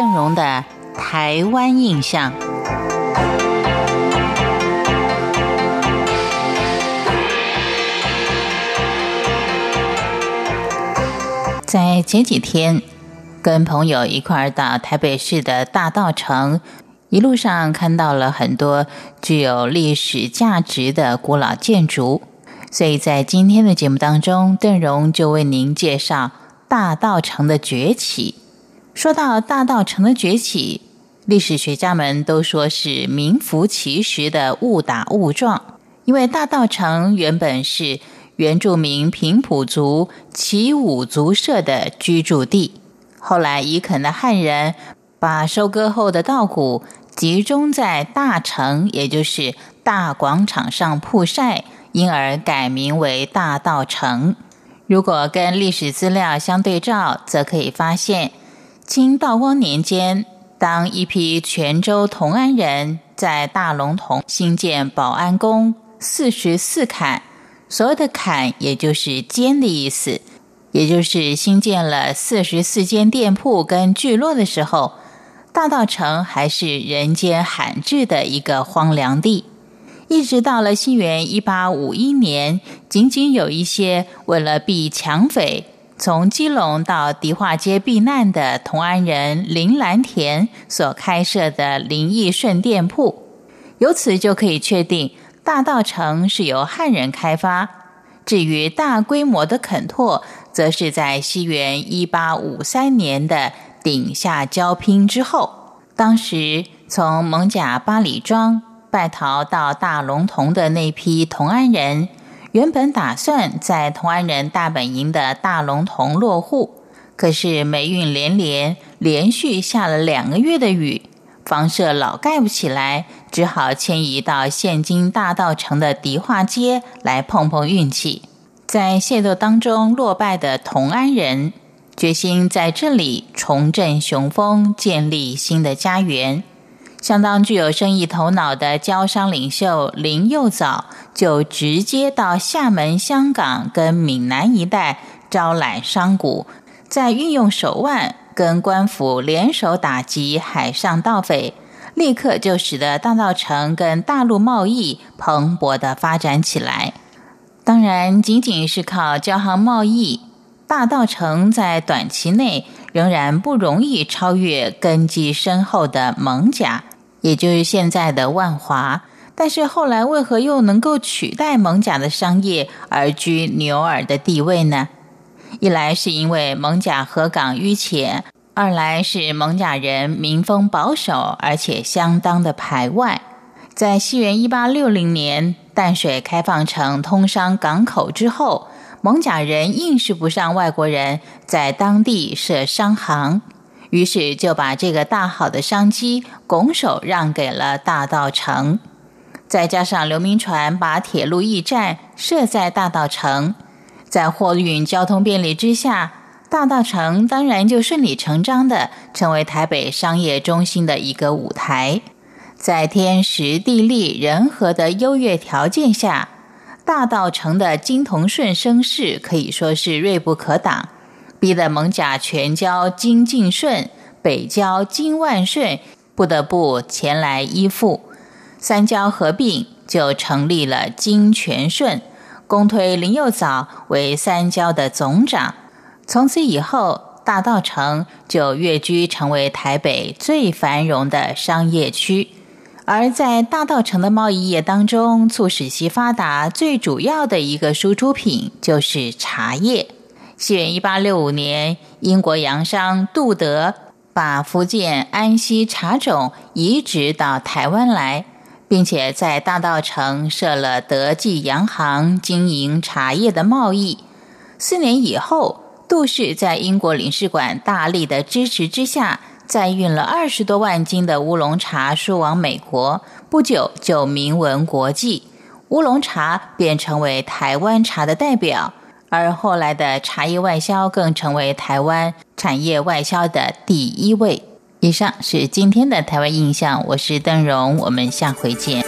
邓荣的台湾印象。在前几天，跟朋友一块儿到台北市的大道城，一路上看到了很多具有历史价值的古老建筑，所以在今天的节目当中，邓荣就为您介绍大道城的崛起。说到大道城的崛起，历史学家们都说是名副其实的误打误撞，因为大道城原本是。原住民平埔族齐武族社的居住地，后来移垦的汉人把收割后的稻谷集中在大城，也就是大广场上曝晒，因而改名为大稻城。如果跟历史资料相对照，则可以发现，清道光年间，当一批泉州同安人在大龙峒兴建保安宫四十四坎。所有的“坎”也就是“间”的意思，也就是新建了四十四间店铺跟聚落的时候，大道城还是人间罕至的一个荒凉地。一直到了西元一八五一年，仅仅有一些为了避抢匪，从基隆到迪化街避难的同安人林兰田所开设的林义顺店铺，由此就可以确定。大道城是由汉人开发，至于大规模的垦拓，则是在西元一八五三年的顶下交拼之后。当时从蒙甲八里庄败逃到大龙峒的那批同安人，原本打算在同安人大本营的大龙峒落户，可是霉运连连，连续下了两个月的雨。房舍老盖不起来，只好迁移到现今大道城的迪化街来碰碰运气。在械斗当中落败的同安人，决心在这里重振雄风，建立新的家园。相当具有生意头脑的交商领袖林佑藻，就直接到厦门、香港跟闽南一带招揽商贾，再运用手腕。跟官府联手打击海上盗匪，立刻就使得大道城跟大陆贸易蓬勃的发展起来。当然，仅仅是靠交行贸易，大道城在短期内仍然不容易超越根基深厚的蒙甲，也就是现在的万华。但是后来为何又能够取代蒙甲的商业而居牛耳的地位呢？一来是因为蒙甲河港淤浅，二来是蒙甲人民风保守，而且相当的排外。在西元一八六零年淡水开放成通商港口之后，蒙甲人硬是不上外国人在当地设商行，于是就把这个大好的商机拱手让给了大道城。再加上刘铭传把铁路驿站设在大道城。在货运交通便利之下，大道城当然就顺理成章的成为台北商业中心的一个舞台。在天时地利人和的优越条件下，大道城的金同顺声势可以说是锐不可挡，逼得蒙甲全交金敬顺，北交金万顺不得不前来依附，三交合并就成立了金全顺。公推林佑藻为三交的总长，从此以后，大道城就跃居成为台北最繁荣的商业区。而在大道城的贸易业当中，促使其发达最主要的一个输出品就是茶叶。西元一八六五年，英国洋商杜德把福建安溪茶种移植到台湾来。并且在大道城设了德记洋行，经营茶叶的贸易。四年以后，杜氏在英国领事馆大力的支持之下，再运了二十多万斤的乌龙茶输往美国，不久就名闻国际，乌龙茶便成为台湾茶的代表。而后来的茶叶外销更成为台湾产业外销的第一位。以上是今天的台湾印象，我是邓荣，我们下回见。